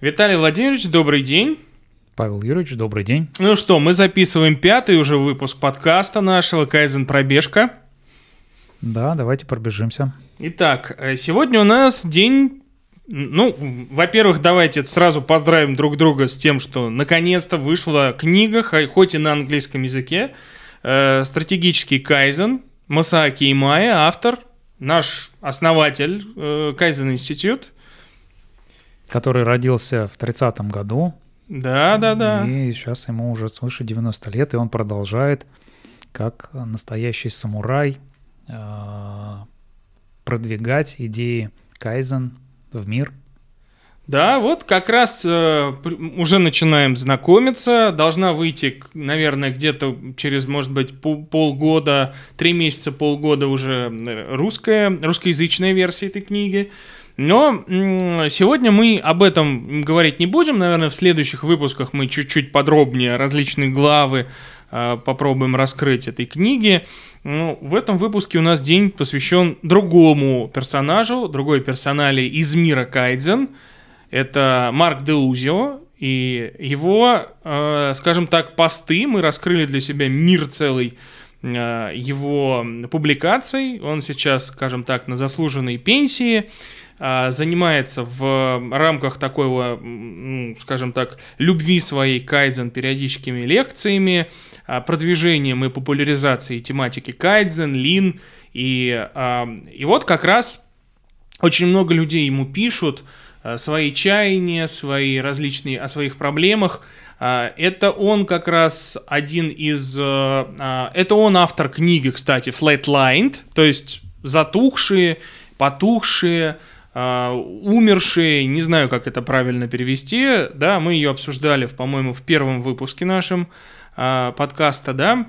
Виталий Владимирович, добрый день. Павел Юрьевич, добрый день. Ну что, мы записываем пятый уже выпуск подкаста нашего «Кайзен Пробежка». Да, давайте пробежимся. Итак, э, сегодня у нас день... Ну, во-первых, давайте сразу поздравим друг друга с тем, что наконец-то вышла книга, хоть и на английском языке, э, «Стратегический Кайзен», Масааки Имая, автор, наш основатель э, Кайзен Институт. Который родился в 30-м году. Да, да, да. И сейчас ему уже свыше 90 лет, и он продолжает, как настоящий самурай, э, продвигать идеи Кайзен в мир. Да, вот как раз э, уже начинаем знакомиться. Должна выйти, наверное, где-то через, может быть, полгода, три месяца, полгода уже э, русская, русскоязычная версия этой книги. Но сегодня мы об этом говорить не будем. Наверное, в следующих выпусках мы чуть-чуть подробнее различные главы э, попробуем раскрыть этой книги. Ну, в этом выпуске у нас день посвящен другому персонажу, другой персонале из мира Кайдзен – это Марк Деузио, и его, э, скажем так, посты мы раскрыли для себя мир целый э, его публикаций. Он сейчас, скажем так, на заслуженной пенсии занимается в рамках такого, скажем так, любви своей кайдзен периодическими лекциями, продвижением и популяризацией тематики кайдзен, лин. И, и вот как раз очень много людей ему пишут, свои чаяния, свои различные о своих проблемах. Это он как раз один из... Это он автор книги, кстати, Flatlined, то есть затухшие, потухшие, умершие, не знаю, как это правильно перевести, да, мы ее обсуждали, по-моему, в первом выпуске нашем подкаста, да,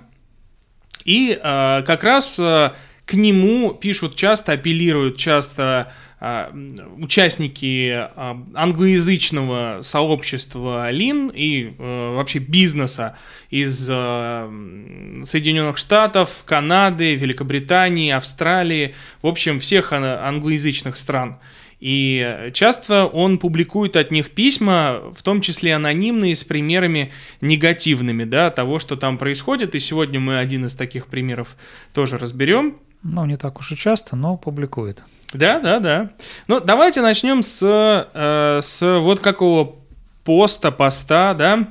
и как раз к нему пишут часто, апеллируют часто а, участники а, англоязычного сообщества Лин и э, вообще бизнеса из э, Соединенных Штатов, Канады, Великобритании, Австралии, в общем, всех англоязычных стран. И часто он публикует от них письма, в том числе анонимные, с примерами негативными, да, того, что там происходит. И сегодня мы один из таких примеров тоже разберем. Ну, не так уж и часто, но публикует. Да, да, да. Ну, давайте начнем с, э, с вот какого поста, поста, да.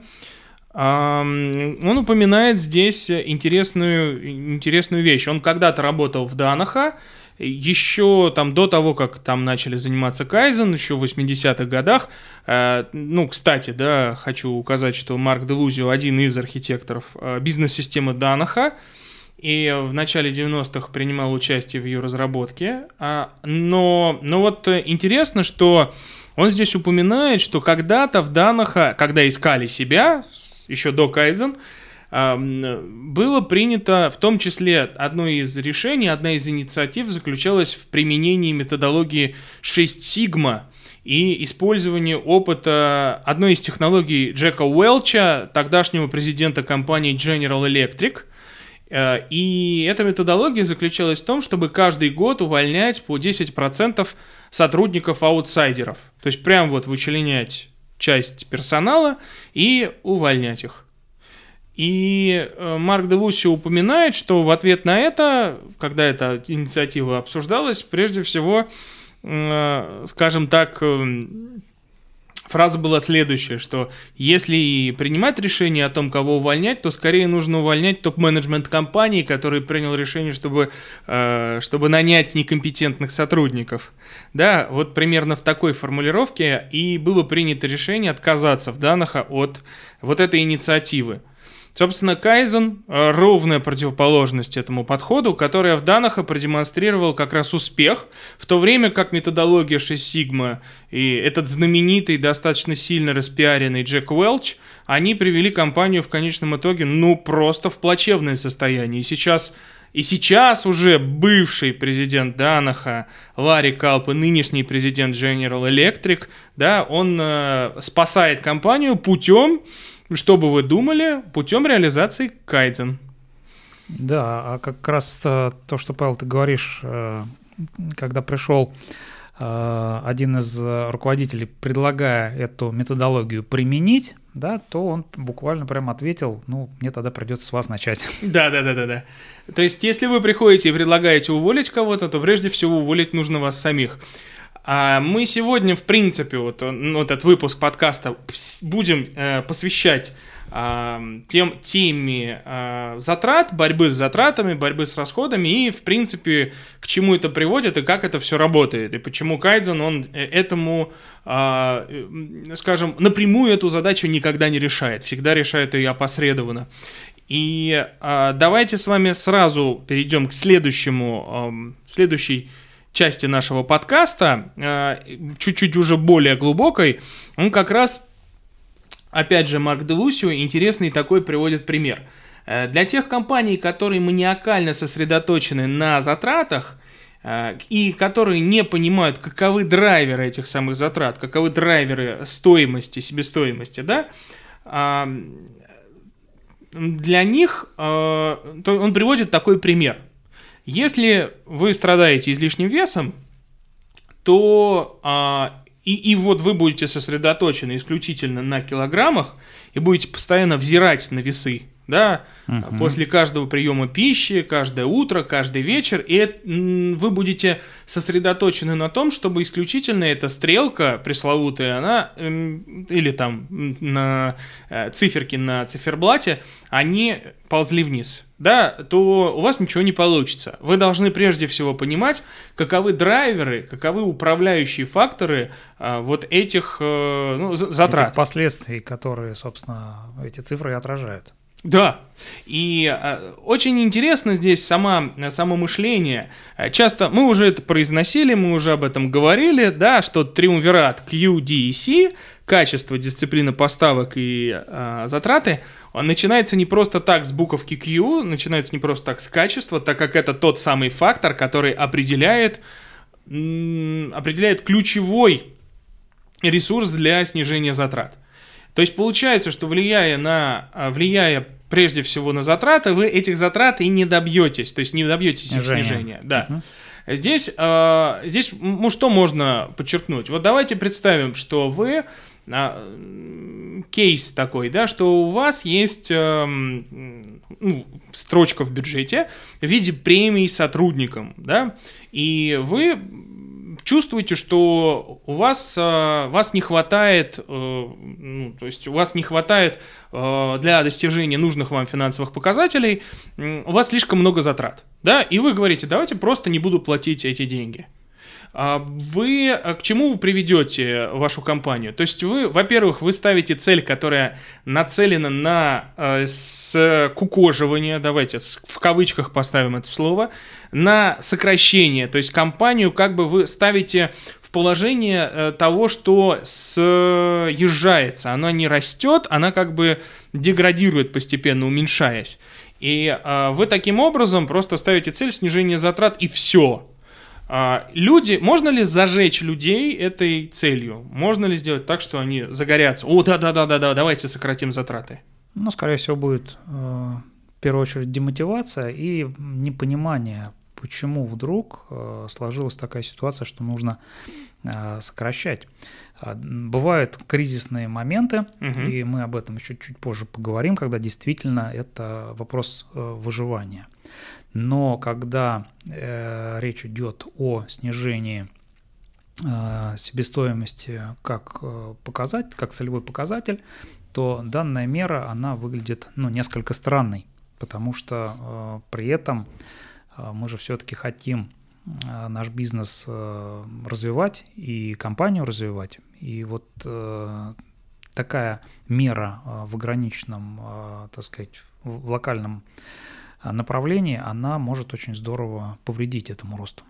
Он упоминает здесь интересную, интересную вещь. Он когда-то работал в Данаха, еще там до того, как там начали заниматься Кайзен, еще в 80-х годах. Э, ну, кстати, да, хочу указать, что Марк Делузио один из архитекторов э, бизнес-системы Данаха и в начале 90-х принимал участие в ее разработке. А, но, но вот интересно, что он здесь упоминает, что когда-то в Данаха, когда искали себя, еще до Кайдзен, было принято, в том числе одно из решений, одна из инициатив заключалась в применении методологии 6 сигма и использовании опыта одной из технологий Джека Уэлча, тогдашнего президента компании General Electric – и эта методология заключалась в том, чтобы каждый год увольнять по 10% сотрудников-аутсайдеров. То есть прям вот вычленять часть персонала и увольнять их. И э, Марк де Лусио упоминает, что в ответ на это, когда эта инициатива обсуждалась, прежде всего, э, скажем так, фраза была следующая, что если принимать решение о том, кого увольнять, то скорее нужно увольнять топ-менеджмент компании, который принял решение, чтобы, э, чтобы нанять некомпетентных сотрудников. Да, вот примерно в такой формулировке и было принято решение отказаться в Данаха от вот этой инициативы. Собственно, Кайзен э, — ровная противоположность этому подходу, которая в Данаха продемонстрировал как раз успех, в то время как методология 6 Сигма и этот знаменитый, достаточно сильно распиаренный Джек Уэлч, они привели компанию в конечном итоге, ну, просто в плачевное состояние. И сейчас и сейчас уже бывший президент Данаха Ларри Калп и нынешний президент General Electric, да, он э, спасает компанию путем что бы вы думали путем реализации кайдзен? Да, а как раз э, то, что, Павел, ты говоришь, э, когда пришел э, один из руководителей, предлагая эту методологию применить, да, то он буквально прям ответил, ну, мне тогда придется с вас начать. Да, да, да, да, да. То есть, если вы приходите и предлагаете уволить кого-то, то прежде всего уволить нужно вас самих. А мы сегодня, в принципе, вот, ну, этот выпуск подкаста будем э, посвящать э, тем, теме э, затрат, борьбы с затратами, борьбы с расходами и, в принципе, к чему это приводит и как это все работает, и почему Кайдзен, он э, этому, э, скажем, напрямую эту задачу никогда не решает, всегда решает ее опосредованно. И э, давайте с вами сразу перейдем к следующему, э, следующей части нашего подкаста, э, чуть-чуть уже более глубокой, он как раз, опять же, Марк Делусио интересный такой приводит пример. Э, для тех компаний, которые маниакально сосредоточены на затратах, э, и которые не понимают, каковы драйверы этих самых затрат, каковы драйверы стоимости, себестоимости, да, для них, то он приводит такой пример – если вы страдаете излишним весом, то а, и, и вот вы будете сосредоточены исключительно на килограммах и будете постоянно взирать на весы, да, угу. после каждого приема пищи, каждое утро, каждый вечер, и вы будете сосредоточены на том, чтобы исключительно эта стрелка пресловутая, она, или там на э, циферки на циферблате, они ползли вниз, да, то у вас ничего не получится. Вы должны прежде всего понимать, каковы драйверы, каковы управляющие факторы а, вот этих э, ну, затрат. Этих последствий, которые, собственно, эти цифры отражают. Да, и э, очень интересно здесь сама, само мышление. Часто мы уже это произносили, мы уже об этом говорили, да, что триумвират QDC, качество, дисциплина поставок и э, затраты, он начинается не просто так с буковки Q, начинается не просто так с качества, так как это тот самый фактор, который определяет, определяет ключевой ресурс для снижения затрат. То есть получается, что влияя на, а, влияя прежде всего на затраты, вы этих затрат и не добьетесь, то есть не добьетесь их снижения. Да. Угу. Здесь, э, здесь ну, что можно подчеркнуть? Вот давайте представим, что вы кейс такой, да, что у вас есть э, ну, строчка в бюджете в виде премий сотрудникам, да, и вы чувствуете, что у вас, э, вас не хватает, э, ну, то есть у вас не хватает э, для достижения нужных вам финансовых показателей, у вас слишком много затрат, да, и вы говорите, давайте просто не буду платить эти деньги. А вы а к чему приведете вашу компанию? То есть вы, во-первых, вы ставите цель, которая нацелена на э, скукоживание, давайте в кавычках поставим это слово, на сокращение. То есть компанию как бы вы ставите в положение э, того, что съезжается, она не растет, она как бы деградирует постепенно, уменьшаясь. И э, вы таким образом просто ставите цель снижения затрат и все. А, люди, можно ли зажечь людей этой целью? Можно ли сделать так, что они загорятся? О, да-да-да-да-да, давайте сократим затраты. Ну, скорее всего, будет э, в первую очередь демотивация и непонимание, почему вдруг э, сложилась такая ситуация, что нужно э, сокращать. А, бывают кризисные моменты, угу. и мы об этом еще чуть позже поговорим, когда действительно это вопрос выживания. Но когда э, речь идет о снижении э, себестоимости как э, показатель, как целевой показатель, то данная мера, она выглядит ну, несколько странной, потому что э, при этом э, мы же все-таки хотим э, наш бизнес э, развивать и компанию развивать. И вот э, такая мера э, в ограниченном, э, так сказать, в локальном направлении, она может очень здорово повредить этому росту.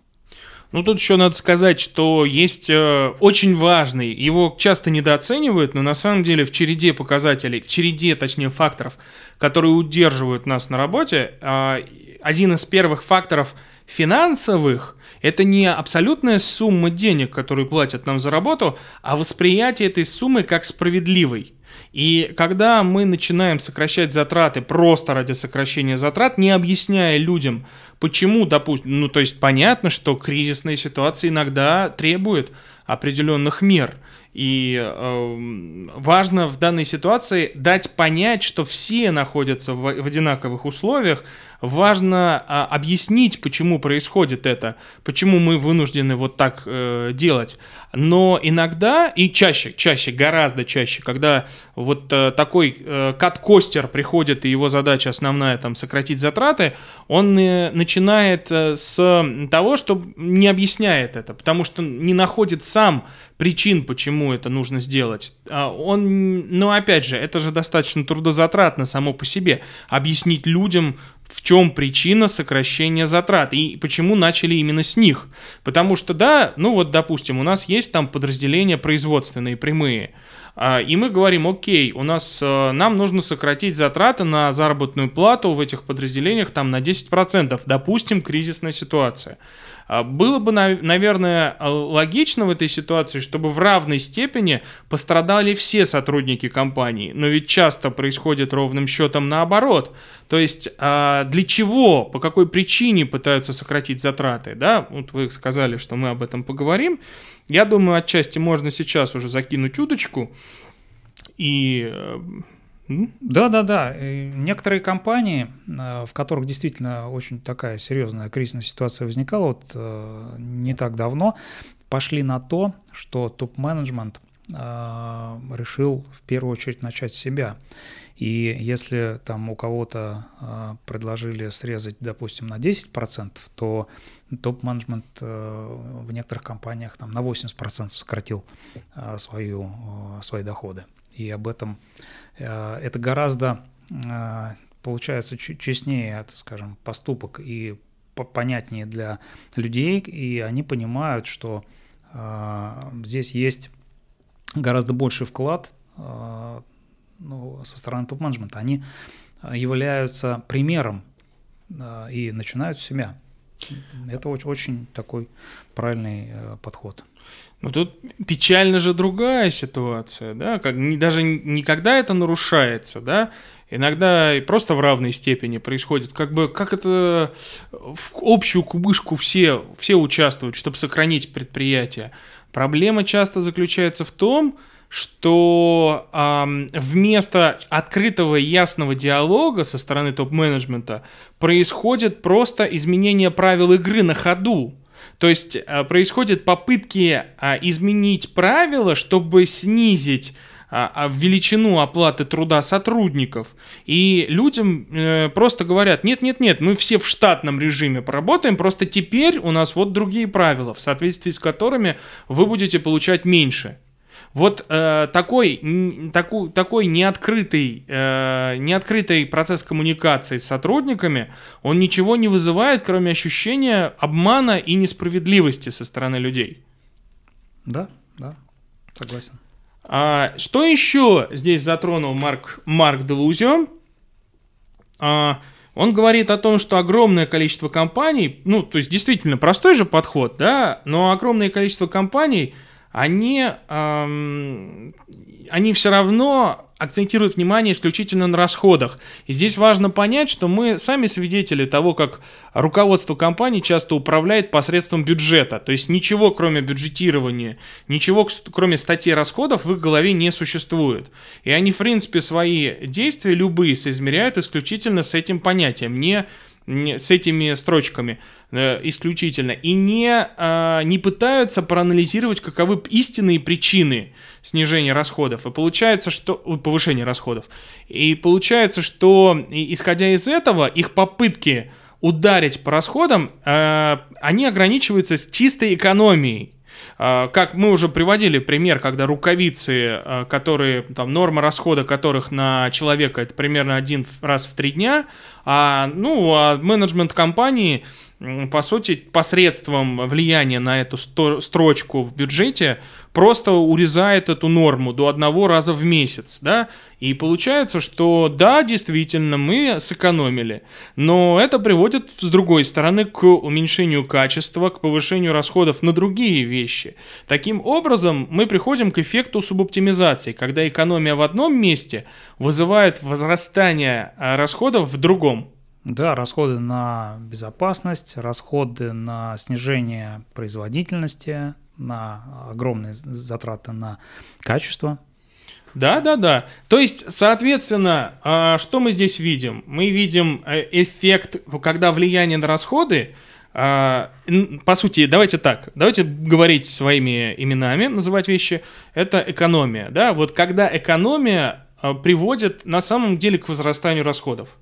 Ну, тут еще надо сказать, что есть э, очень важный, его часто недооценивают, но на самом деле в череде показателей, в череде, точнее, факторов, которые удерживают нас на работе, э, один из первых факторов финансовых – это не абсолютная сумма денег, которую платят нам за работу, а восприятие этой суммы как справедливой – И когда мы начинаем сокращать затраты просто ради сокращения затрат, не объясняя людям, почему, допустим, ну то есть понятно, что кризисные ситуации иногда требуют определенных мер. И э, важно в данной ситуации дать понять, что все находятся в, в одинаковых условиях. Важно э, объяснить, почему происходит это, почему мы вынуждены вот так э, делать. Но иногда, и чаще, чаще, гораздо чаще, когда вот э, такой э, кат-костер приходит, и его задача основная там сократить затраты, он э, начинает э, с того, что не объясняет это, потому что не находит сам причин, почему это нужно сделать. А он, ну опять же, это же достаточно трудозатратно само по себе. Объяснить людям, в чем причина сокращения затрат и почему начали именно с них. Потому что, да, ну вот, допустим, у нас есть там подразделения производственные, прямые, а, и мы говорим, окей, у нас, э, нам нужно сократить затраты на заработную плату в этих подразделениях там на 10%, допустим, кризисная ситуация. А, было бы, наверное, логично в этой ситуации, чтобы в равной степени пострадали все сотрудники компании, но ведь часто происходит ровным счетом наоборот. То есть а, для чего, по какой причине пытаются сократить затраты, да? Вот вы сказали, что мы об этом поговорим. Я думаю, отчасти можно сейчас уже закинуть удочку и да, да, да. Некоторые компании, э, в которых действительно очень такая серьезная кризисная ситуация возникала, вот э, не так давно, пошли на то, что топ-менеджмент э, решил в первую очередь начать с себя. И если там у кого-то предложили срезать, допустим, на 10%, то топ-менеджмент в некоторых компаниях там на 80% сократил свою, свои доходы. И об этом Э, это гораздо, э, получается, честнее, так скажем, поступок и понятнее для людей, и они понимают, что э, здесь есть гораздо больший вклад ну, со стороны топ-менеджмента. Они являются примером и начинают с себя. Это очень, очень такой правильный подход. Но тут печально же другая ситуация, да, как не, даже никогда это нарушается, да, иногда и просто в равной степени происходит, как бы, как это в общую кубышку все, все участвуют, чтобы сохранить предприятие. Проблема часто заключается в том, что э, вместо открытого и ясного диалога со стороны топ-менеджмента происходит просто изменение правил игры на ходу. То есть э, происходят попытки а, изменить правила, чтобы снизить а, а, величину оплаты труда сотрудников. И людям э, просто говорят, нет-нет-нет, мы все в штатном режиме поработаем, просто теперь у нас вот другие правила, в соответствии с которыми вы будете получать меньше. Вот э, такой, таку, такой неоткрытый, э, неоткрытый процесс коммуникации с сотрудниками, он ничего не вызывает, кроме ощущения обмана и несправедливости со стороны людей. Да, да, согласен. А, что еще здесь затронул Марк, Марк Делузио? А, он говорит о том, что огромное количество компаний, ну, то есть действительно простой же подход, да, но огромное количество компаний – они, эм, они все равно акцентируют внимание исключительно на расходах. И здесь важно понять, что мы сами свидетели того, как руководство компании часто управляет посредством бюджета. То есть ничего, кроме бюджетирования, ничего, кроме статей расходов, в их голове не существует. И они, в принципе, свои действия любые соизмеряют исключительно с этим понятием, не с этими строчками э, исключительно, и не, э, не пытаются проанализировать, каковы истинные причины снижения расходов. И получается, что... повышения расходов. И получается, что, исходя из этого, их попытки ударить по расходам, э, они ограничиваются с чистой экономией. А, как мы уже приводили пример, когда рукавицы, а, которые, там, норма расхода которых на человека это примерно один раз в три дня, а, ну, а менеджмент компании, по сути, посредством влияния на эту строчку в бюджете просто урезает эту норму до одного раза в месяц, да, и получается, что да, действительно, мы сэкономили, но это приводит, с другой стороны, к уменьшению качества, к повышению расходов на другие вещи. Таким образом, мы приходим к эффекту субоптимизации, когда экономия в одном месте вызывает возрастание а, расходов в другом. Да, расходы на безопасность, расходы на снижение производительности, на огромные затраты на качество. Да, да, да. То есть, соответственно, а, что мы здесь видим? Мы видим э, эффект, когда влияние на расходы, а, по сути, давайте так, давайте говорить своими именами, называть вещи, это экономия, да, вот когда экономия а, приводит на самом деле к возрастанию расходов.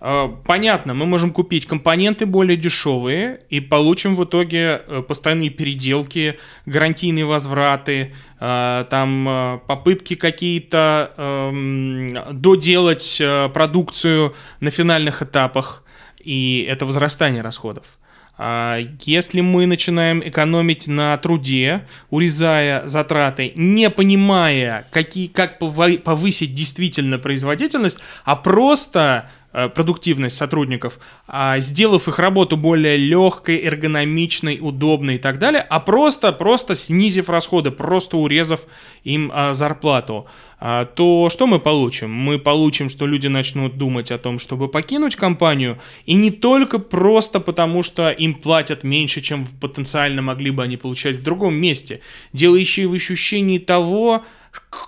А, понятно, мы можем купить компоненты более дешевые и получим в итоге э, постоянные переделки, гарантийные возвраты, а, там э, попытки какие-то эм, доделать э, продукцию на финальных этапах, и это возрастание расходов. А если мы начинаем экономить на труде, урезая затраты, не понимая, какие, как повысить действительно производительность, а просто Э, продуктивность сотрудников, а сделав их работу более легкой, эргономичной, удобной и так далее, а просто, просто снизив расходы, просто урезав им а, зарплату, а, то что мы получим? Мы получим, что люди начнут думать о том, чтобы покинуть компанию, и не только просто потому, что им платят меньше, чем потенциально могли бы они получать в другом месте. И в ощущении того,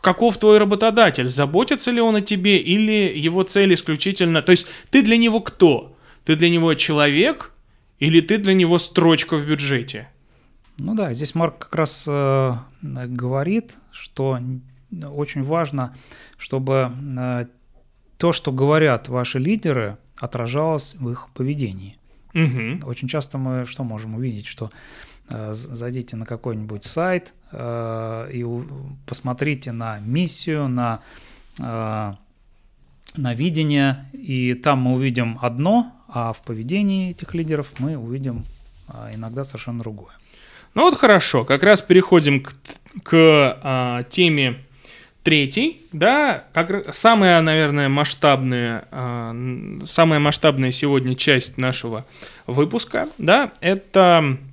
каков твой работодатель, заботится ли он о тебе или его цель исключительно... То есть ты для него кто? Ты для него человек или ты для него строчка в бюджете? Ну да, здесь Марк как раз э, говорит, что очень важно, чтобы э, то, что говорят ваши лидеры, отражалось в их поведении. Угу. Очень часто мы что можем увидеть, что зайдите на какой-нибудь сайт э, и посмотрите на миссию, на, э, на видение, и там мы увидим одно, а в поведении этих лидеров мы увидим иногда совершенно другое. Ну вот хорошо, как раз переходим к, к теме третьей, да, как самая, наверное, масштабная, а, самая масштабная сегодня часть нашего выпуска, да, это Э,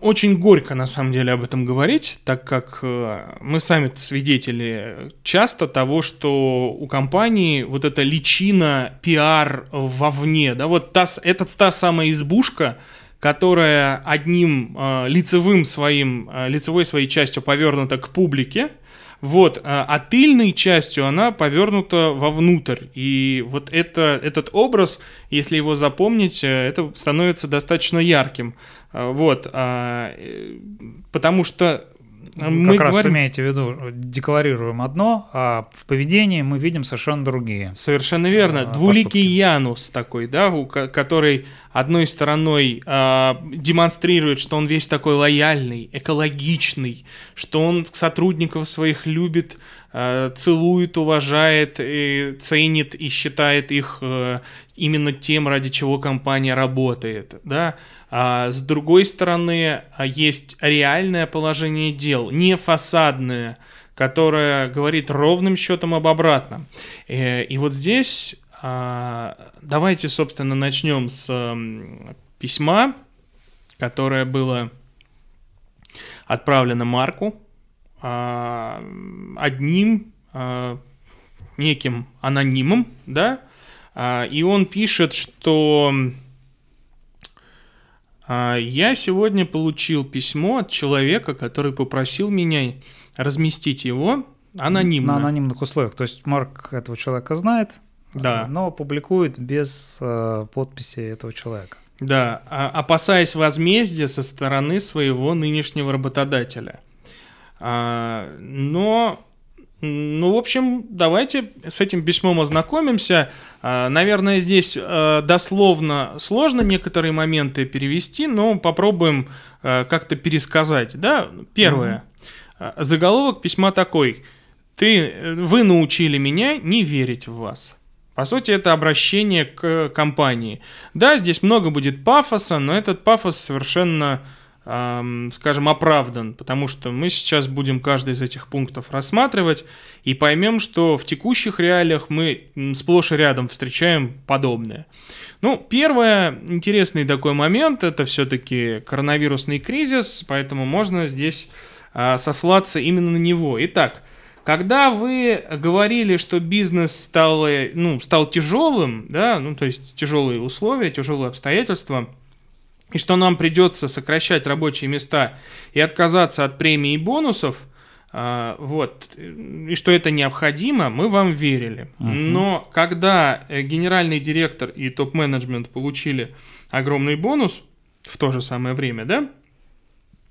очень горько на самом деле об этом говорить, так как э, мы сами свидетели часто того, что у компании вот эта личина пиар вовне, да, вот та, это та самая избушка, которая одним э, лицевым своим, э, лицевой своей частью повернута к публике, вот, а, а тыльной частью она повернута вовнутрь. И вот это, этот образ, если его запомнить, э, это становится достаточно ярким. А, вот, а, э, потому что мы как говорим... раз имеете в виду, декларируем одно, а в поведении мы видим совершенно другие. Совершенно верно. А, Двуликий поступки. Янус такой, да, который одной стороной а, демонстрирует, что он весь такой лояльный, экологичный, что он сотрудников своих любит, а, целует, уважает, и ценит и считает их а, именно тем, ради чего компания работает, да, а с другой стороны, а, есть реальное положение дел, не фасадное, которое говорит ровным счетом об обратном. Э, и вот здесь а, давайте, собственно, начнем с письма, которое было отправлено Марку одним неким анонимом, да, и он пишет, что а, я сегодня получил письмо от человека, который попросил меня разместить его анонимно. На анонимных условиях. То есть Марк этого человека знает, да. но публикует без э, подписи этого человека. Да, а, опасаясь возмездия со стороны своего нынешнего работодателя. А, но ну, в общем, давайте с этим письмом ознакомимся. А, наверное, здесь э, дословно сложно некоторые моменты перевести, но попробуем э, как-то пересказать. Да, первое. Mm-hmm. Заголовок письма такой. Ты, вы научили меня не верить в вас. По сути, это обращение к компании. Да, здесь много будет пафоса, но этот пафос совершенно скажем, оправдан, потому что мы сейчас будем каждый из этих пунктов рассматривать и поймем, что в текущих реалиях мы сплошь и рядом встречаем подобное. Ну, первое, интересный такой момент, это все-таки коронавирусный кризис, поэтому можно здесь а, сослаться именно на него. Итак, когда вы говорили, что бизнес стал, ну, стал тяжелым, да, ну, то есть тяжелые условия, тяжелые обстоятельства – и что нам придется сокращать рабочие места и отказаться от премий и бонусов, а, вот, и что это необходимо, мы вам верили. Uh-huh. Но когда э, генеральный директор и топ-менеджмент получили огромный бонус в то же самое время, да,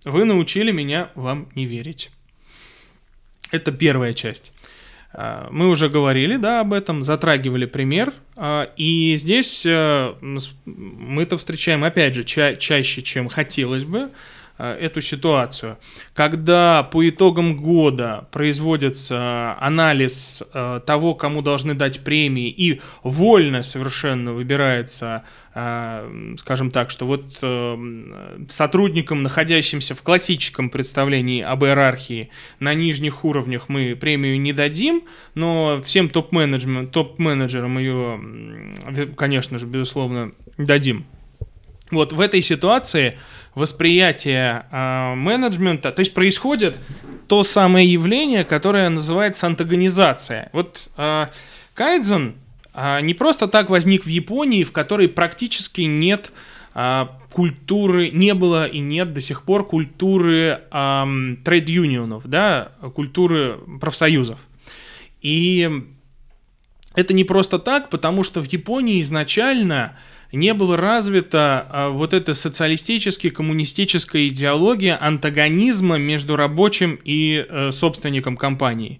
вы научили меня вам не верить. Это первая часть. А, мы уже говорили, да, об этом, затрагивали пример, а, и здесь э, мы-то встречаем, опять же, ча- чаще, чем хотелось бы, Э, эту ситуацию. Когда по итогам года производится анализ э, того, кому должны дать премии, и вольно совершенно выбирается, э, скажем так, что вот сотрудникам, находящимся в классическом представлении об иерархии, на нижних уровнях мы премию не дадим, но всем топ-менеджерам топ ее, конечно же, безусловно, дадим. Вот в этой ситуации восприятие э, менеджмента, то есть происходит то самое явление, которое называется антагонизация. Вот э, Кайдзен э, не просто так возник в Японии, в которой практически нет э, культуры, не было и нет до сих пор культуры трейд-юнионов, да, культуры профсоюзов. И это не просто так, потому что в Японии изначально не было развита вот эта социалистическая, коммунистическая идеология антагонизма между рабочим и э, собственником компании.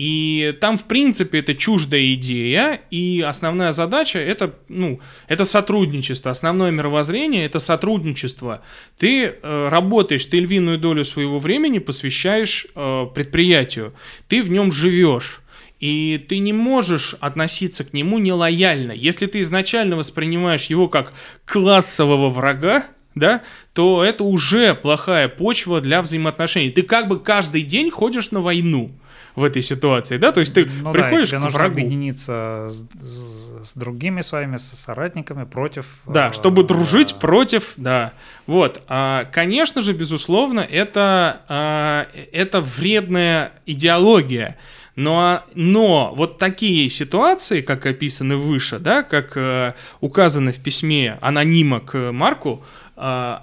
И там, в принципе, это чуждая идея, и основная задача это, ну, это сотрудничество. Основное мировоззрение это сотрудничество. Ты э, работаешь, ты львиную долю своего времени посвящаешь э, предприятию, ты в нем живешь. И ты не можешь относиться к нему нелояльно. Если ты изначально воспринимаешь его как классового врага, да, то это уже плохая почва для взаимоотношений. Ты как бы каждый день ходишь на войну в этой ситуации, да, то есть ты ну, приходишь да, тебе к нужно врагу. объединиться с, с, с другими своими с соратниками против. Да, э, чтобы дружить э, против, да, вот. А, конечно же, безусловно, это а, это вредная идеология. Но, но вот такие ситуации, как описаны выше, да, как э, указано в письме анонима к Марку, а,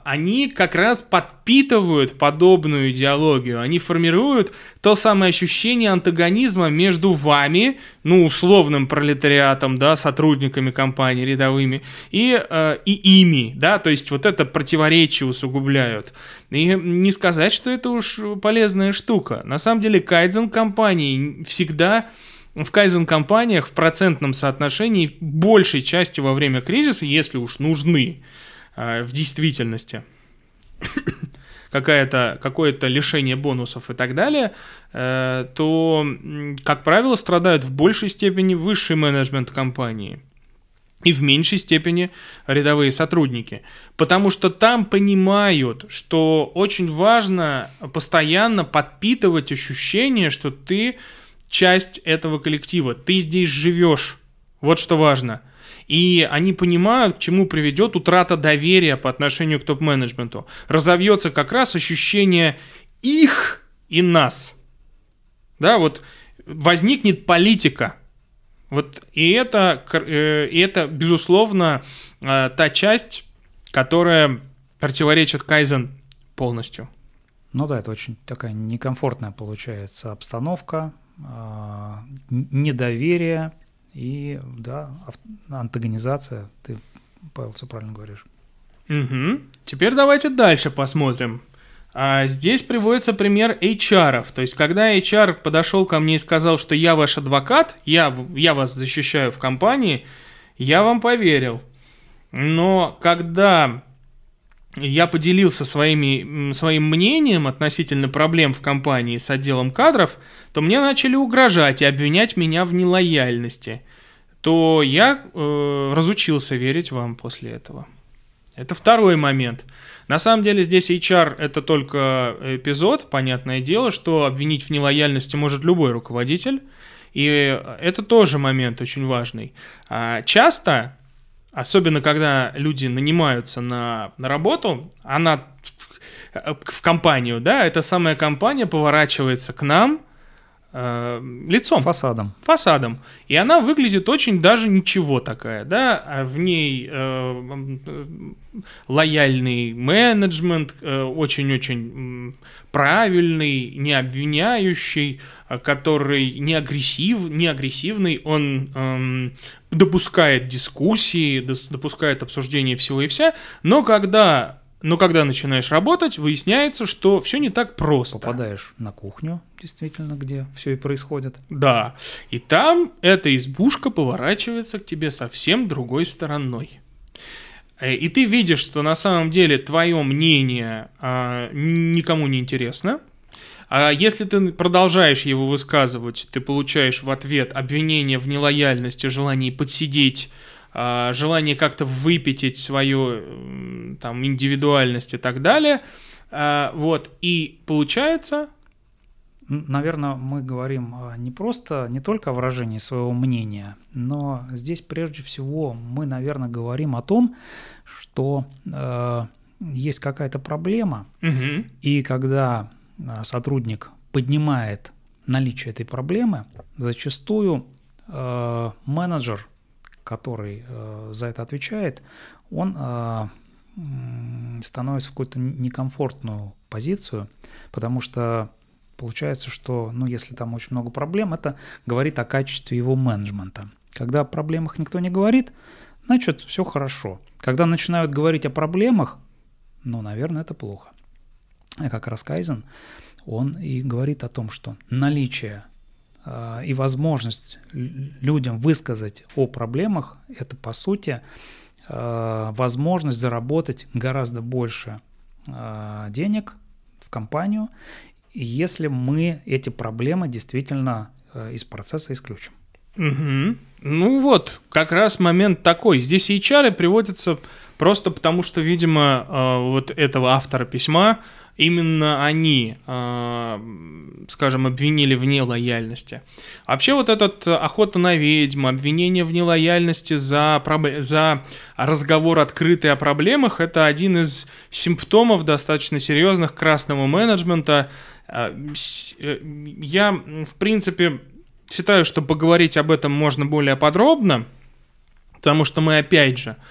они как раз подпитывают подобную идеологию, они формируют то самое ощущение антагонизма между вами, ну, условным пролетариатом, да, сотрудниками компании рядовыми, и, э, и ими, да, то есть вот это противоречие усугубляют. И не сказать, что это уж полезная штука. На самом деле кайдзен компании всегда в кайзен-компаниях в процентном соотношении большей части во время кризиса, если уж нужны, а, в действительности какое-то какое-то лишение бонусов и так далее, э, то, как правило, страдают в большей степени высший менеджмент компании и в меньшей степени рядовые сотрудники. Потому что там понимают, что очень важно постоянно подпитывать ощущение, что ты часть этого коллектива, ты здесь живешь. Вот что важно – и они понимают, к чему приведет утрата доверия по отношению к топ-менеджменту. Разовьется как раз ощущение их и нас. Да, вот возникнет политика. Вот и это, э, и это безусловно, э, та часть, которая противоречит Кайзен полностью. Ну да, это очень такая некомфортная получается обстановка, а, недоверие, и, да, антагонизация, ты, Павел, все правильно говоришь. Угу. Теперь давайте дальше посмотрим. А здесь приводится пример HR. То есть, когда HR подошел ко мне и сказал, что я ваш адвокат, я, я вас защищаю в компании, я вам поверил. Но когда я поделился своими, своим мнением относительно проблем в компании с отделом кадров, то мне начали угрожать и обвинять меня в нелояльности, то я э, разучился верить вам после этого. Это второй момент. На самом деле здесь HR это только эпизод, понятное дело, что обвинить в нелояльности может любой руководитель. И это тоже момент очень важный. А часто, особенно когда люди нанимаются на, на работу, она в компанию, да, эта самая компания поворачивается к нам э, лицом. Фасадом. Фасадом. И она выглядит очень даже ничего такая, да, а в ней э, лояльный менеджмент, э, очень-очень правильный, не обвиняющий, э, который не, агрессив, не агрессивный, он э, допускает дискуссии, допускает обсуждение всего и вся, но когда но когда начинаешь работать, выясняется, что все не так просто. Попадаешь на кухню, действительно, где все и происходит. Да. И там эта избушка поворачивается к тебе совсем другой стороной. Э, и ты видишь, что на самом деле твое мнение а, никому не интересно. А если ты продолжаешь его высказывать, ты получаешь в ответ обвинение в нелояльности, желании подсидеть желание как-то выпятить свою там индивидуальность и так далее. А, вот, и получается... Наверное, мы говорим а, не просто, не только о выражении своего мнения, но здесь прежде всего мы, наверное, говорим о том, что э, есть какая-то проблема, угу. и когда сотрудник поднимает наличие этой проблемы, зачастую э, менеджер который э, за это отвечает, он э, становится в какую-то некомфортную позицию, потому что получается, что, ну, если там очень много проблем, это говорит о качестве его менеджмента. Когда о проблемах никто не говорит, значит, все хорошо. Когда начинают говорить о проблемах, ну, наверное, это плохо. И как раз Кайзен, он и говорит о том, что наличие а, и возможность людям высказать о проблемах, это по сути а, возможность заработать гораздо больше а, денег в компанию, если мы эти проблемы действительно из процесса исключим. Угу. Ну вот, как раз момент такой. Здесь HR приводятся просто потому, что, видимо, вот этого автора письма именно они, э, скажем, обвинили в нелояльности. Вообще вот этот охота на ведьм, обвинение в нелояльности за, за разговор открытый о проблемах, это один из симптомов достаточно серьезных красного менеджмента. Э, э, я, в принципе, считаю, что поговорить об этом можно более подробно, потому что мы, опять же, Э,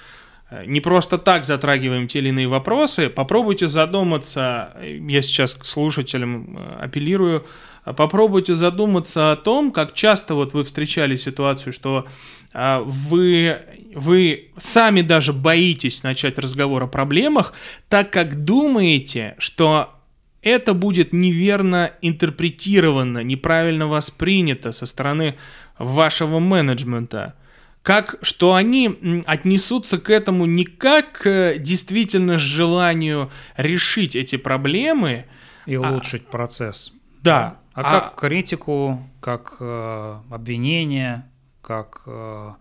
не просто так затрагиваем те или иные вопросы, попробуйте задуматься, я сейчас к слушателям э, апеллирую, э, попробуйте задуматься о том, как часто вот вы встречали ситуацию, что вы, вы сами даже боитесь начать разговор о проблемах, так как думаете, что это будет неверно интерпретировано, неправильно воспринято со стороны вашего менеджмента – как, что они отнесутся к этому не как к действительно желанию решить эти проблемы. И а, улучшить процесс. Да. А, а как критику, как э, обвинение, как э,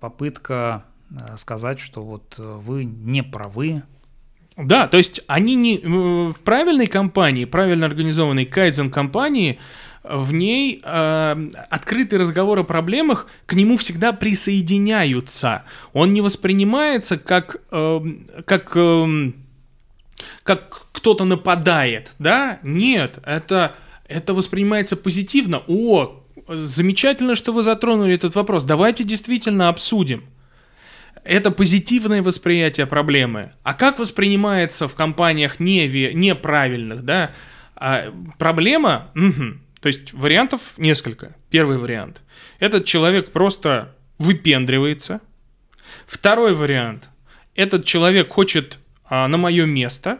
попытка э, сказать, что вот э, вы не правы, да, то есть они не в правильной компании, правильно организованной кайдзен компании, в ней э, открытый разговор о проблемах к нему всегда присоединяются. Он не воспринимается как, э, как, э, как кто-то нападает, да? Нет, это, это воспринимается позитивно. О, замечательно, что вы затронули этот вопрос. Давайте действительно обсудим. Это позитивное восприятие проблемы. А как воспринимается в компаниях неправильных, да? А проблема, угу, то есть вариантов несколько. Первый вариант. Этот человек просто выпендривается. Второй вариант. Этот человек хочет а, на мое место,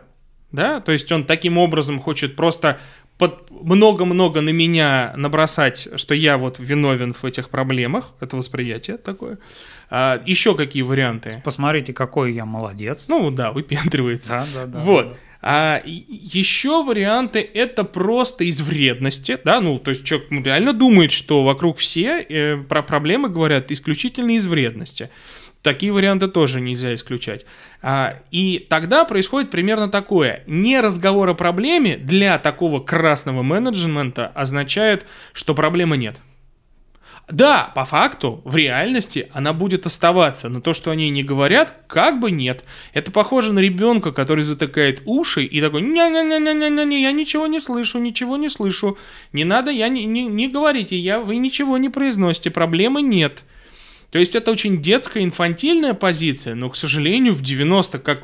да, то есть он таким образом хочет просто под много-много на меня набросать, что я вот виновен в этих проблемах, это восприятие такое. А, еще какие варианты? Посмотрите, какой я молодец. Ну да, выпендривается. Да, да, да. Вот. Да, да. А еще варианты это просто из вредности, да, ну, то есть человек реально думает, что вокруг все э, про проблемы говорят исключительно из вредности. такие варианты тоже нельзя исключать. А, и тогда происходит примерно такое. Не разговор о проблеме для такого красного менеджмента означает, что проблемы нет. Да, по факту, в реальности она будет оставаться, но то, что они не говорят, как бы нет. Это похоже на ребенка, который затыкает уши и такой, не-не-не-не-не-не, я ничего не слышу, ничего не слышу, не надо, я не, не, не говорите, я, вы ничего не произносите, проблемы нет. То есть это очень детская, инфантильная позиция, но, к сожалению, в 90, как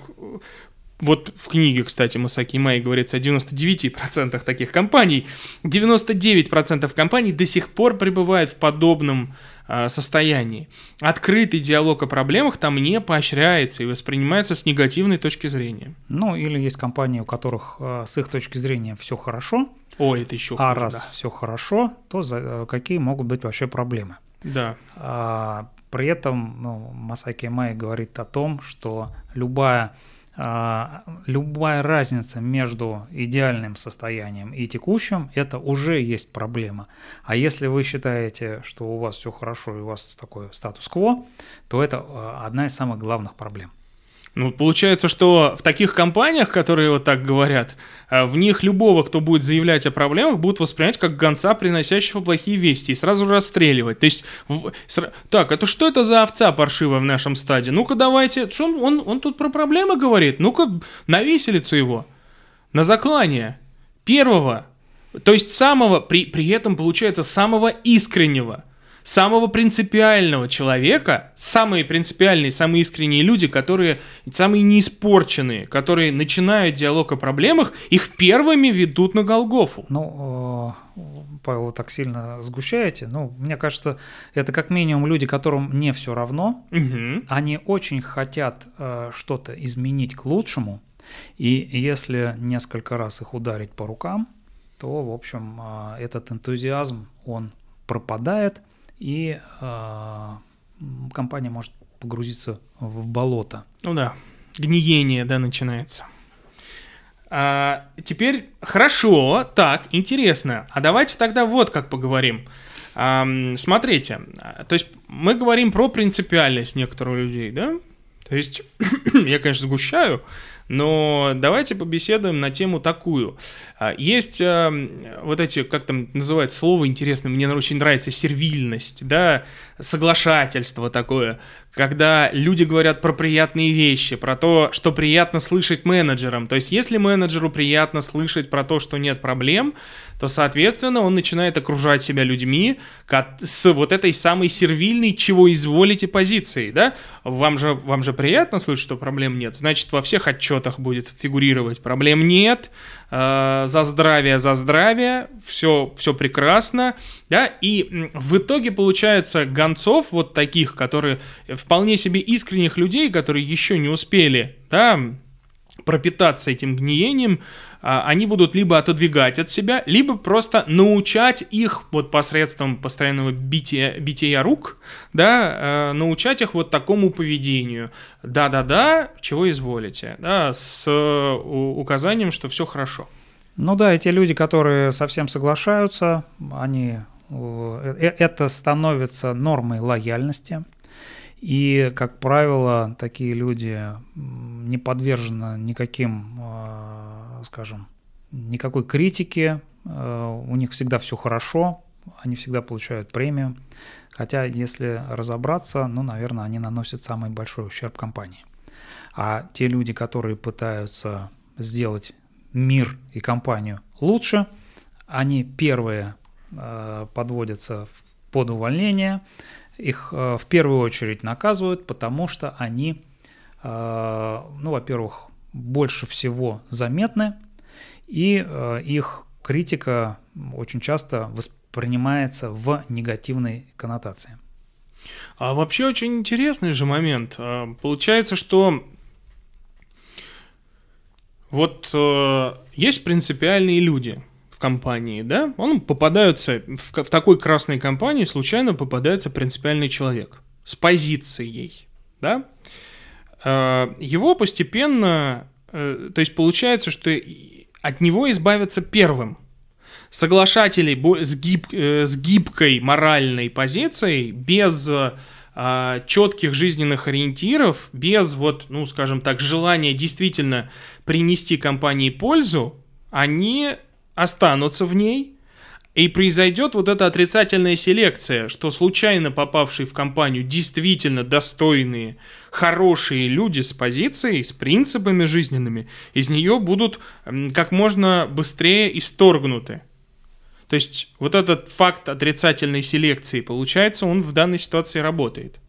вот в книге, кстати, Масаки Май говорится о 99% таких компаний. 99% компаний до сих пор пребывают в подобном э, состоянии. Открытый диалог о проблемах там не поощряется и воспринимается с негативной точки зрения. Ну, или есть компании, у которых э, с их точки зрения все хорошо. О, это еще А раз да. все хорошо, то за, э, какие могут быть вообще проблемы? Да. А, при этом ну, Масаки Май говорит о том, что любая а, любая разница между идеальным состоянием и текущим, это уже есть проблема. А если вы считаете, что у вас все хорошо и у вас такой статус-кво, то это а, одна из самых главных проблем. Ну, получается, что в таких компаниях, которые вот так говорят, э, в них любого, кто будет заявлять о проблемах, будут воспринимать как гонца, приносящего плохие вести, и сразу расстреливать. То есть, в... так, это что это за овца паршивая в нашем стаде? Ну-ка давайте, что он, он, он тут про проблемы говорит? Ну-ка на виселицу его, на заклание первого, то есть самого, при, при этом получается самого искреннего – самого принципиального человека, самые принципиальные, самые искренние люди, которые самые неиспорченные, которые начинают диалог о проблемах, их первыми ведут на Голгофу. Ну, э, Павел, вы так сильно сгущаете. Ну, мне кажется, это как минимум люди, которым не все равно. Угу. Они очень хотят э, что-то изменить к лучшему. И если несколько раз их ударить по рукам, то, в общем, э, этот энтузиазм, он пропадает – и э, компания может погрузиться в болото. Ну да, гниение, да, начинается. А, теперь хорошо, так, интересно. А давайте тогда вот как поговорим. А, смотрите, то есть мы говорим про принципиальность некоторых людей, да? То есть я, конечно, сгущаю, но давайте побеседуем на тему такую. А, есть э, вот эти, как там называют слово интересное, мне очень нравится, сервильность, да, соглашательство такое, когда люди говорят про приятные вещи, про то, что приятно слышать менеджерам. То есть, если менеджеру приятно слышать про то, что нет проблем, то, соответственно, он начинает окружать себя людьми с вот этой самой сервильной «чего изволите» позицией, да? Вам же, вам же приятно слышать, что проблем нет, значит, во всех отчетах будет фигурировать «проблем нет», э, «за здравие, за здравие», все, все прекрасно, да? И в итоге получается гонцов вот таких, которые вполне себе искренних людей, которые еще не успели, да, пропитаться этим гниением, они будут либо отодвигать от себя, либо просто научать их вот посредством постоянного бития, бития рук, да, э, научать их вот такому поведению. Да-да-да, чего изволите, да, с указанием, что все хорошо. Ну да, эти люди, которые совсем соглашаются, они э, э, это становится нормой лояльности. И, как правило, такие люди не подвержены никаким, а, скажем, никакой критике, а, у них всегда все хорошо, они всегда получают премию. Хотя, если разобраться, ну, наверное, они наносят самый большой ущерб компании. А те люди, которые пытаются сделать мир и компанию лучше, они первые э, подводятся под увольнение, их э, в первую очередь наказывают, потому что они, э, ну, во-первых, больше всего заметны, и э, их критика очень часто воспринимается в негативной коннотации. А вообще очень интересный же момент. А, получается, что вот э, есть принципиальные люди – компании, да, он попадается в, в такой красной компании случайно попадается принципиальный человек с позицией, да, его постепенно, э, то есть получается, что от него избавятся первым. Соглашателей с, гиб, э, с гибкой моральной позицией, без четких жизненных ориентиров, без вот, ну, скажем так, желания действительно принести компании пользу, они останутся в ней, и произойдет вот эта отрицательная селекция, что случайно попавшие в компанию действительно достойные, хорошие люди с позицией, с принципами жизненными, из нее будут как можно быстрее исторгнуты. То есть вот этот факт отрицательной селекции, получается, он в данной ситуации работает.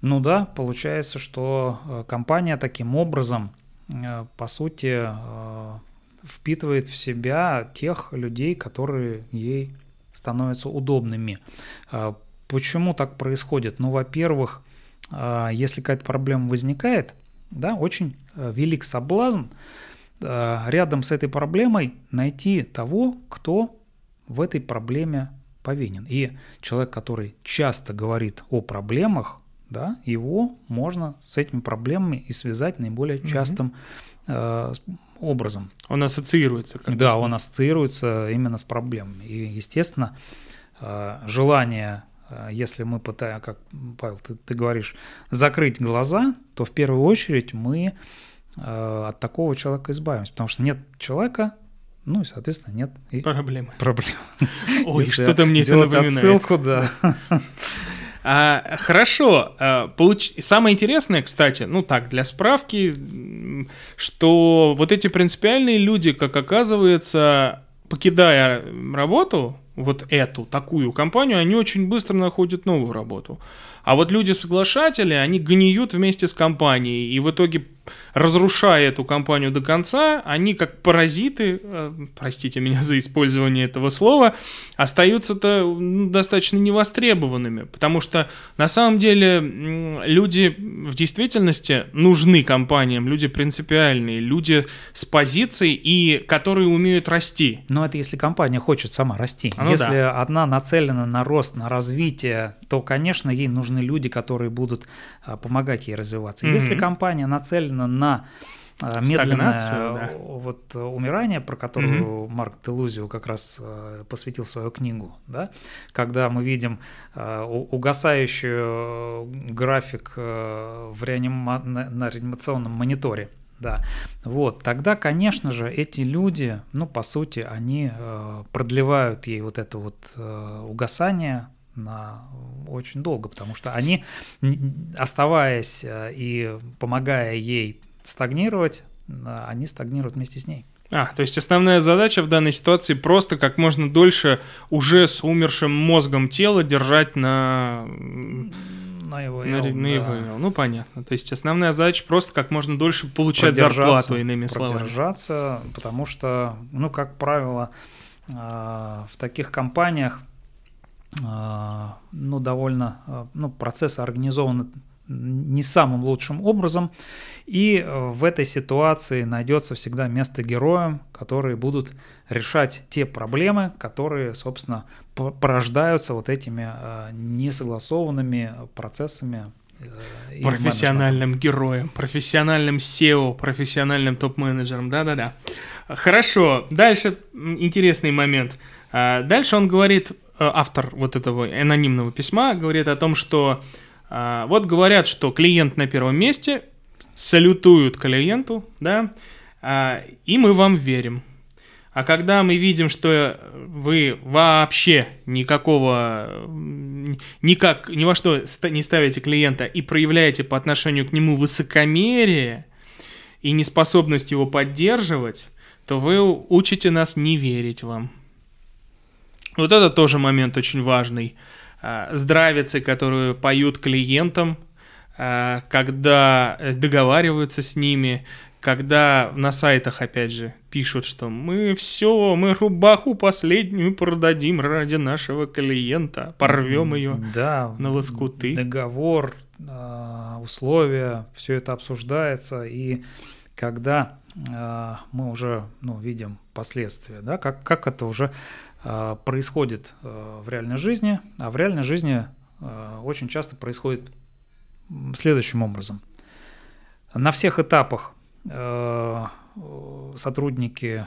Ну да, получается, что э, компания таким образом, э, по сути, э, впитывает в себя тех людей, которые ей становятся удобными. Почему так происходит? Ну, во-первых, если какая-то проблема возникает, да, очень велик соблазн рядом с этой проблемой найти того, кто в этой проблеме повинен. И человек, который часто говорит о проблемах, да, его можно с этими проблемами и связать наиболее частым э, образом. Он ассоциируется. Как да, он ассоциируется именно с проблемами. И, естественно, э, желание, э, если мы пытаем, как, Павел, ты, ты говоришь, закрыть глаза, то в первую очередь мы э, от такого человека избавимся. Потому что нет человека, ну и, соответственно, нет и проблемы. Проблем. Ой, что-то мне это напоминает. отсылку, да. А, хорошо. А, получ... Самое интересное, кстати, ну так, для справки, что вот эти принципиальные люди, как оказывается, покидая работу, вот эту, такую компанию, они очень быстро находят новую работу. А вот люди-соглашатели, они гниют вместе с компанией, и в итоге разрушая эту компанию до конца, они как паразиты, э, простите меня за использование этого слова, остаются-то ну, достаточно невостребованными, потому что на самом деле люди в действительности нужны компаниям, люди принципиальные, люди с позицией и которые умеют расти. Но это если компания хочет сама расти. Ну, если да. одна нацелена на рост, на развитие, то, конечно, ей нужны люди, которые будут а, помогать ей развиваться. Mm-hmm. Если компания нацелена на а, медленное да. вот умирание, про которое угу. Марк Делузио как раз посвятил свою книгу, да, когда мы видим угасающий график в реанима... на реанимационном мониторе, да, вот, тогда, конечно же, эти люди, ну, по сути, они продлевают ей вот это вот угасание на очень долго, потому что они, оставаясь и помогая ей стагнировать, они стагнируют вместе с ней. А, то есть основная задача в данной ситуации просто как можно дольше уже с умершим мозгом тела держать на... На его на, на его да. Ну, понятно. То есть основная задача просто как можно дольше получать зарплату, иными словами. Продержаться, потому что, ну, как правило, а, в таких компаниях ну, довольно, а, ну, процессы организованы не самым лучшим образом. И э, в этой ситуации найдется всегда место героям, которые будут решать те проблемы, которые, собственно, порождаются вот этими несогласованными процессами э, профессиональным героем, профессиональным SEO, профессиональным топ-менеджером. Да-да-да. Хорошо. Дальше интересный момент. Дальше он говорит, автор вот этого анонимного письма говорит о том, что а, вот говорят, что клиент на первом месте, салютуют клиенту, да, а, и мы вам верим. А когда мы видим, что вы вообще никакого, никак, ни во что не ставите клиента и проявляете по отношению к нему высокомерие и неспособность его поддерживать, то вы учите нас не верить вам. Вот это тоже момент очень важный. А, здравицы, которую поют клиентам, а, когда договариваются с ними, когда на сайтах, опять же, пишут, что мы все, мы рубаху последнюю продадим ради нашего клиента, порвем ее да, на лоскуты. Договор, а, условия, все это обсуждается, и когда мы уже ну, видим последствия, да, как, как это уже Э, происходит э, в реальной жизни, а в реальной жизни э, очень часто происходит следующим образом. На всех этапах сотрудники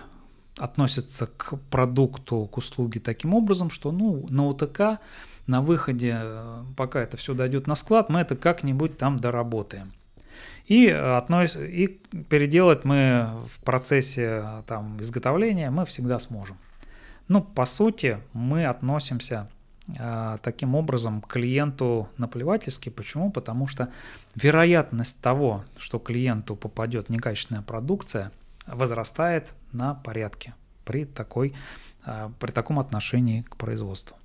относятся к продукту, к услуге таким образом, что ну, на УТК на выходе, э, пока это все дойдет на склад, мы это как-нибудь там доработаем. И, относ... и переделать мы в процессе там, изготовления мы всегда сможем. Ну, по сути, мы относимся э, таким образом к клиенту наплевательски. Почему? Потому что вероятность того, что клиенту попадет некачественная продукция, возрастает на порядке при, такой, э, при таком отношении к производству.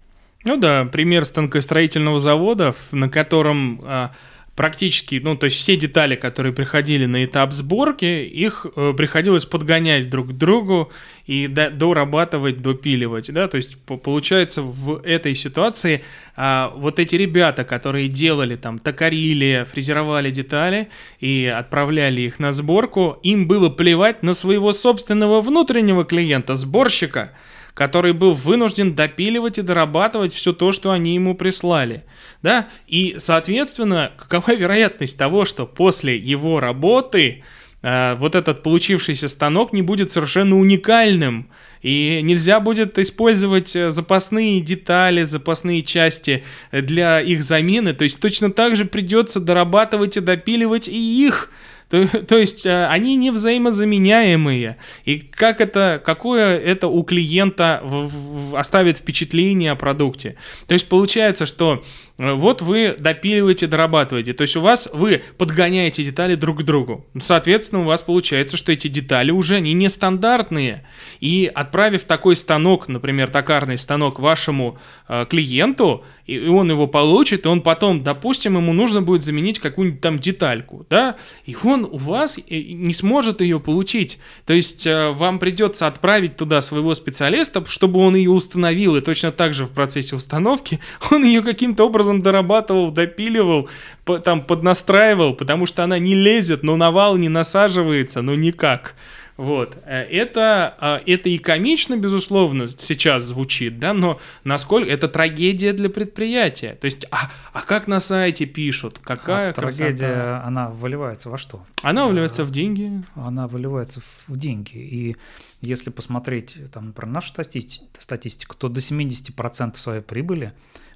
Ну да, пример станкостроительного завода, на котором а, практически, ну, то есть все детали, которые приходили на этап сборки, их э, приходилось подгонять друг к другу и до, дорабатывать, допиливать, да, то есть получается в этой ситуации а, вот эти ребята, которые делали там, токарили, фрезеровали детали и отправляли их на сборку, им было плевать на своего собственного внутреннего клиента, сборщика, который был вынужден допиливать и дорабатывать все то, что они ему прислали. Да? И, соответственно, какова вероятность того, что после его работы э, вот этот получившийся станок не будет совершенно уникальным, и нельзя будет использовать э, запасные детали, запасные части для их замены, то есть точно так же придется дорабатывать и допиливать и их, то, то есть э, они не взаимозаменяемые. И как это, какое это у клиента в, в, оставит впечатление о продукте. То есть получается, что э, вот вы допиливаете, дорабатываете. То есть у вас вы подгоняете детали друг к другу. Соответственно, у вас получается, что эти детали уже они нестандартные. И отправив такой станок, например, токарный станок вашему э, клиенту, и он его получит, и он потом, допустим, ему нужно будет заменить какую-нибудь там детальку, да, и он у вас не сможет ее получить. То есть э, вам придется отправить туда своего специалиста, чтобы он ее установил, и точно так же в процессе установки он ее каким-то образом дорабатывал, допиливал, там поднастраивал, потому что она не лезет, но на вал не насаживается, ну никак. Вот. Э, это, а, это и комично, безусловно, сейчас звучит, да, но насколько это трагедия для предприятия. То есть, а, а как на сайте пишут? Какая а трагедия, красота? она выливается во что? Она выливается а, в деньги. Она выливается в деньги. И если посмотреть, там, например, нашу статистику, то до 70% своей прибыли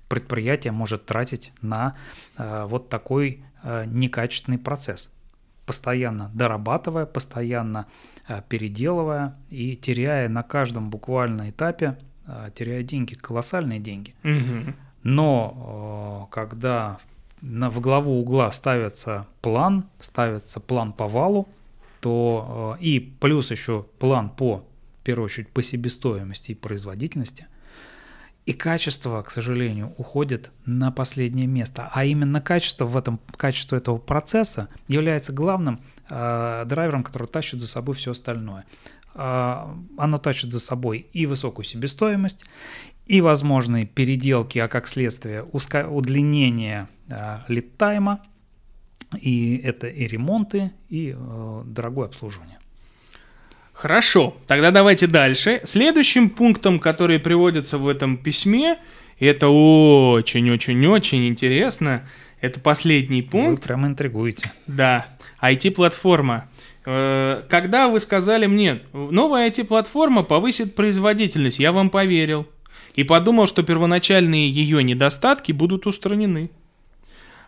предприятие может тратить на э, вот такой э, некачественный процесс постоянно дорабатывая, постоянно Э, переделывая и теряя на каждом буквально этапе, э, теряя деньги, колоссальные деньги. Угу. Но э, когда на, в главу угла ставится план, ставится план по валу, то и плюс еще план по, в первую очередь, по себестоимости и производительности, и качество, к сожалению, уходит на последнее место. А именно качество в этом, качество этого процесса является главным э, драйвером, который тащит за собой все остальное. Э, оно тащит за собой и высокую себестоимость, и возможные переделки, а как следствие удлинение э, лид-тайма, и это и ремонты, и э, дорогое обслуживание. Хорошо, тогда давайте дальше. Следующим пунктом, который приводится в этом письме, это очень-очень-очень интересно, это последний пункт. Вы прямо интригуете. Да, IT-платформа. Э, когда вы сказали мне, новая IT-платформа повысит производительность, я вам поверил. И подумал, что первоначальные ее недостатки будут устранены.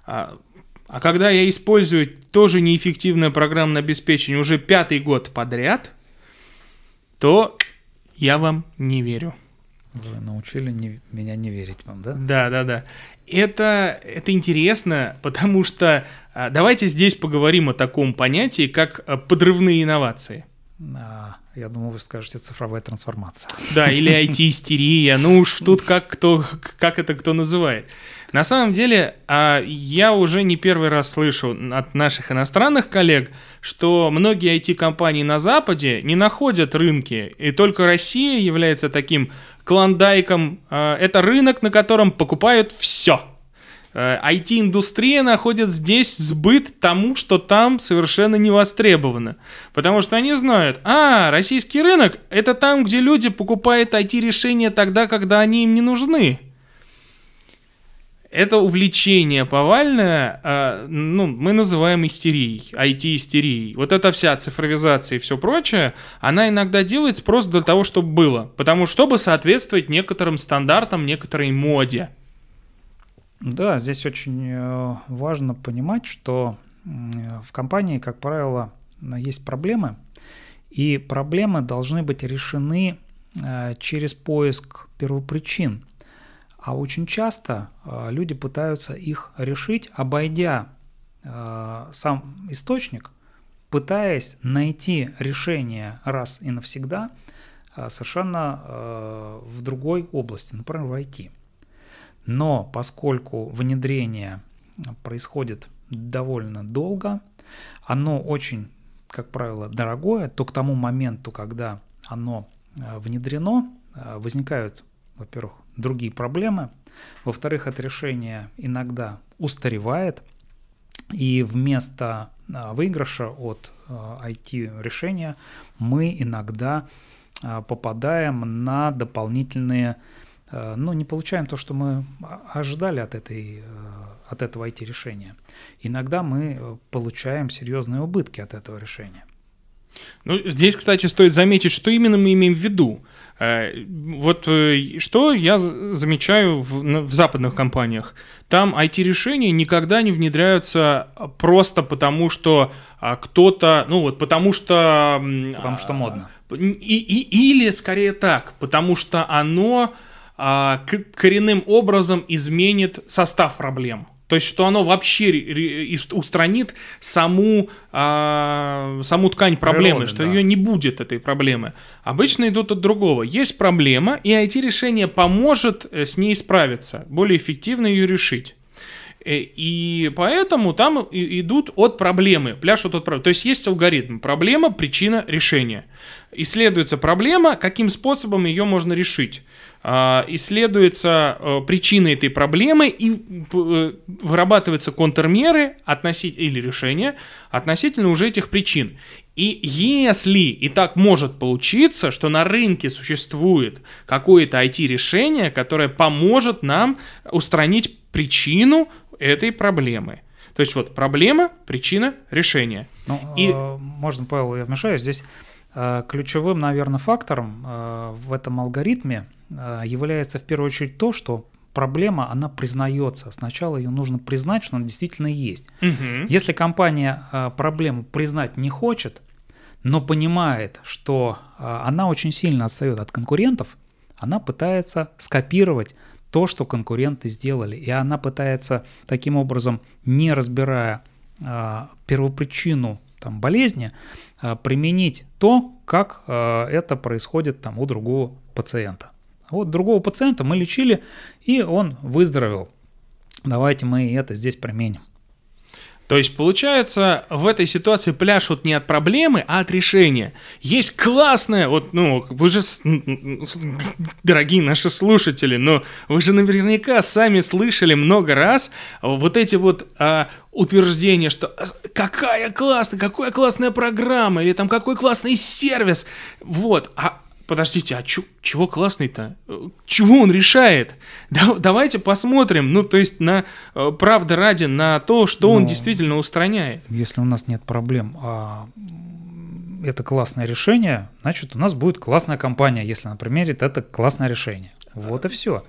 А, а когда я использую тоже неэффективное программное обеспечение уже пятый год подряд, то я вам не верю. Вы научили не, меня не верить вам, да? Да, да, да. Это, это интересно, потому что а, давайте здесь поговорим о таком понятии, как а, подрывные инновации. А, я думал, вы скажете цифровая трансформация. Да, или IT-истерия. Ну уж тут как, кто, как это кто называет. На самом деле, а, я уже не первый раз слышу от наших иностранных коллег, что многие IT-компании на Западе не находят рынки, и только Россия является таким клондайком. А, это рынок, на котором покупают все. IT-индустрия находит здесь сбыт тому, что там совершенно не востребовано. Потому что они знают, а, российский рынок – это там, где люди покупают IT-решения тогда, когда они им не нужны. Это увлечение повальное, э, ну, мы называем истерией, IT-истерией. Вот эта вся цифровизация и все прочее, она иногда делается просто для того, чтобы было. Потому чтобы соответствовать некоторым стандартам, некоторой моде. Да, здесь очень э, важно понимать, что в компании, как правило, есть проблемы, и проблемы должны быть решены э, через поиск первопричин. А очень часто э, люди пытаются их решить, обойдя сам источник, пытаясь найти решение раз и навсегда совершенно в другой области, например, в IT. Но поскольку внедрение происходит довольно долго, оно очень, как правило, дорогое, то к тому моменту, когда оно внедрено, возникают, во-первых, другие проблемы, во-вторых, это решение иногда устаревает, и вместо э, выигрыша от IT-решения мы иногда попадаем на дополнительные ну, не получаем то, что мы ожидали от, этой, от этого IT-решения. Иногда мы э, получаем серьезные убытки от этого решения. Ну, здесь, кстати, стоит заметить, что именно мы имеем в виду. Вот что я замечаю в, в западных компаниях. Там IT-решения никогда не внедряются просто потому, что а, кто-то, ну вот потому что... Потому что модно. И, и, или скорее так, потому что оно а, коренным образом изменит состав проблем. То есть, что оно вообще устранит саму, а, саму ткань проблемы, Природы, что да. ее не будет, этой проблемы. Обычно идут от другого. Есть проблема, и IT-решение поможет э, с ней справиться, более эффективно ее решить. Э, и поэтому там идут от проблемы, пляшут от проблемы. То есть есть алгоритм. Проблема, причина, решение. Исследуется проблема, каким способом ее можно решить. А, исследуется э, причина этой проблемы и э, вырабатываются контрмеры относительно, или решения относительно уже этих причин. И если и так может получиться, что на рынке существует какое-то IT-решение, которое поможет нам устранить причину этой проблемы. То есть вот проблема, причина, решение. Ну, и... э, можно, Павел, я вмешаюсь. Здесь ключевым, наверное, фактором э, в этом алгоритме э, является в первую очередь то, что проблема, она признается. Сначала ее нужно признать, что она действительно есть. Угу. Если компания э, проблему признать не хочет, но понимает, что э, она очень сильно отстает от конкурентов, она пытается скопировать то, что конкуренты сделали. И она пытается таким образом, не разбирая э, первопричину там, болезни, э, применить то, как э, это происходит там, у другого пациента. Вот другого пациента мы лечили, и он выздоровел. Давайте мы это здесь применим. То есть, получается, в этой ситуации пляшут не от проблемы, а от решения. Есть классное, вот, ну, вы же, дорогие наши слушатели, но вы же наверняка сами слышали много раз вот эти вот а, утверждения, что «А, какая классная, какая классная программа, или там какой классный сервис. Вот, а подождите, а чё, чего классный-то? Чего он решает? Да, давайте посмотрим, ну, то есть на э, правда ради, на то, что он ну, действительно устраняет. Если у нас нет проблем, а это классное решение, значит, у нас будет классная компания, если, например, это классное решение. Вот и все.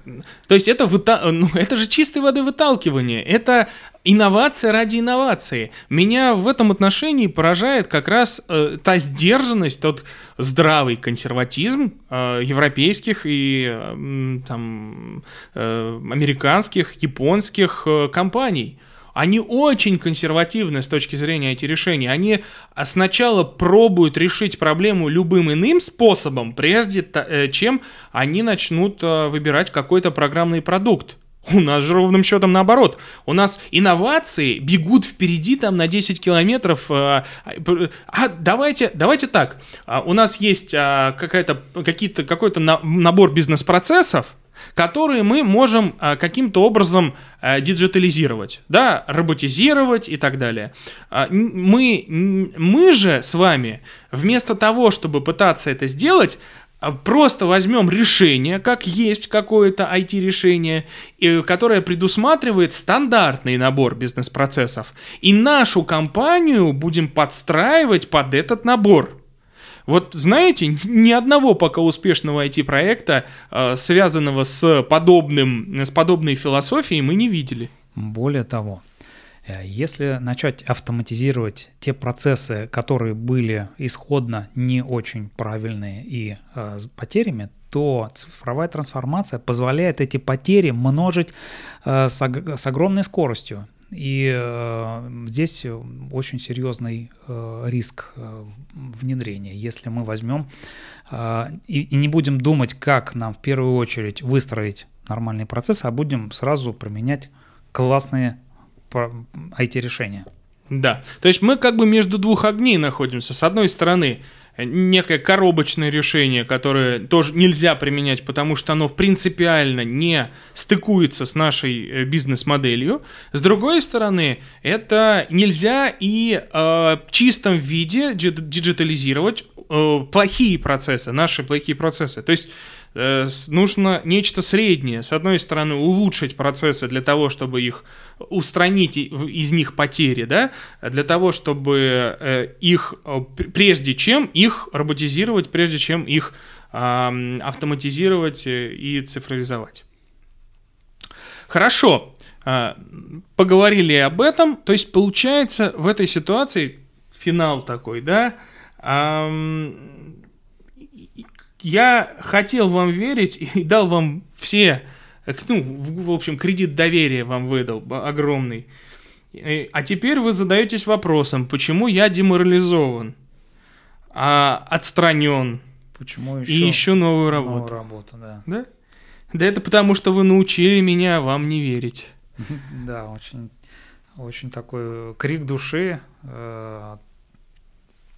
То есть это, выта... ну, это же чистой воды выталкивание. Это инновация ради инновации. Меня в этом отношении поражает как раз э, та сдержанность, тот здравый консерватизм э, европейских и э, там, э, американских, японских э, компаний они очень консервативны с точки зрения этих решений. Они а, сначала пробуют решить проблему любым иным способом, прежде э, чем они начнут э, выбирать какой-то программный продукт. У нас же ровным счетом наоборот. У нас инновации бегут впереди там на 10 километров. Э, а давайте, давайте так. А, у нас есть какая-то, какие-то, какой-то набор бизнес-процессов, которые мы можем а, каким-то образом а, диджитализировать, да, роботизировать и так далее. А, мы, мы же с вами, вместо того, чтобы пытаться это сделать, просто возьмем решение, как есть какое-то IT-решение, которое предусматривает стандартный набор бизнес-процессов, и нашу компанию будем подстраивать под этот набор. Вот знаете, ни одного пока успешного IT-проекта, э, связанного с, подобным, с подобной философией, мы не видели. Более того, Э, если начать автоматизировать те процессы, которые были исходно не очень правильные и э, с потерями, то цифровая трансформация позволяет эти потери множить с огромной скоростью. И э, здесь очень серьезный э, риск э, внедрения. Если мы возьмем э, и, и не будем думать, как нам в первую очередь выстроить нормальные процессы, а будем сразу применять классные IT-решения. Да, то есть мы как бы между двух огней находимся. С одной стороны, некое коробочное решение, которое тоже нельзя применять, потому что оно принципиально не стыкуется с нашей э, бизнес-моделью. С другой стороны, это нельзя и э, в чистом виде диджитализировать э, плохие процессы, наши плохие процессы. То есть нужно нечто среднее. С одной стороны, улучшить процессы для того, чтобы их устранить из них потери, да, для того, чтобы э, их, э, прежде чем их роботизировать, прежде чем их автоматизировать и цифровизовать. Хорошо, поговорили об этом, то есть получается в этой ситуации финал такой, да, я хотел вам верить и дал вам все, ну, в общем, кредит доверия вам выдал огромный. А теперь вы задаетесь вопросом, почему я деморализован, а отстранен, почему еще и ищу новую работу. Новую работу, да. Да? Да это потому, что вы научили меня вам не верить. Да, очень, очень такой крик души, э,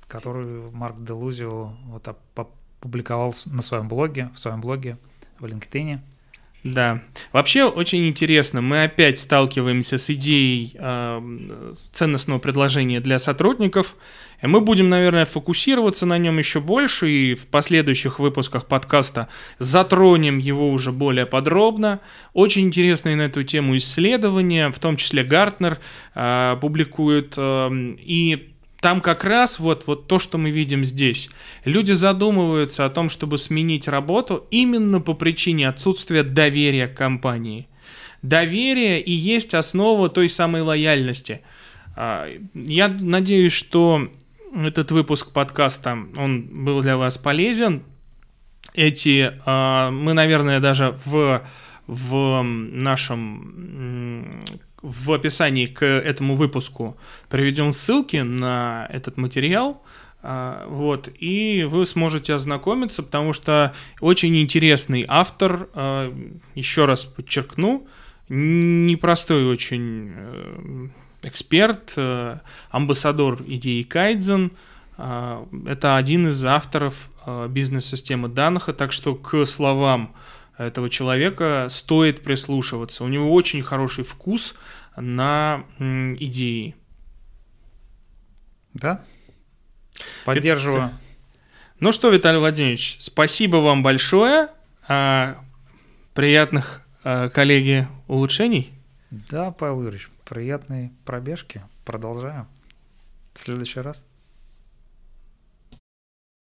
который Марк Делузио вот публиковал на своем блоге, в своем блоге в LinkedIn. Да. Вообще очень интересно. Мы опять сталкиваемся с идеей э, ценностного предложения для сотрудников. И мы будем, наверное, фокусироваться на нем еще больше и в последующих выпусках подкаста затронем его уже более подробно. Очень интересные на эту тему исследования, в том числе Гартнер э, публикует. Э, и там как раз вот, вот то, что мы видим здесь. Люди задумываются о том, чтобы сменить работу именно по причине отсутствия доверия к компании. Доверие и есть основа той самой лояльности. А, я надеюсь, что этот выпуск подкаста, он был для вас полезен. Эти, а, мы, наверное, даже в, в нашем в описании к этому выпуску приведем ссылки на этот материал. А, вот, и вы сможете ознакомиться, потому что очень интересный автор, а, еще раз подчеркну, непростой очень э, эксперт, э, амбассадор идеи Кайдзен, а, это один из авторов бизнес-системы данных, так что к словам этого человека стоит прислушиваться. У него очень хороший вкус на идеи. Да. Поддерживаю. Это... Ну что, Виталий Владимирович, спасибо вам большое. А, приятных а, коллеги улучшений. Да, Павел Юрьевич, приятной пробежки. Продолжаем. В следующий раз.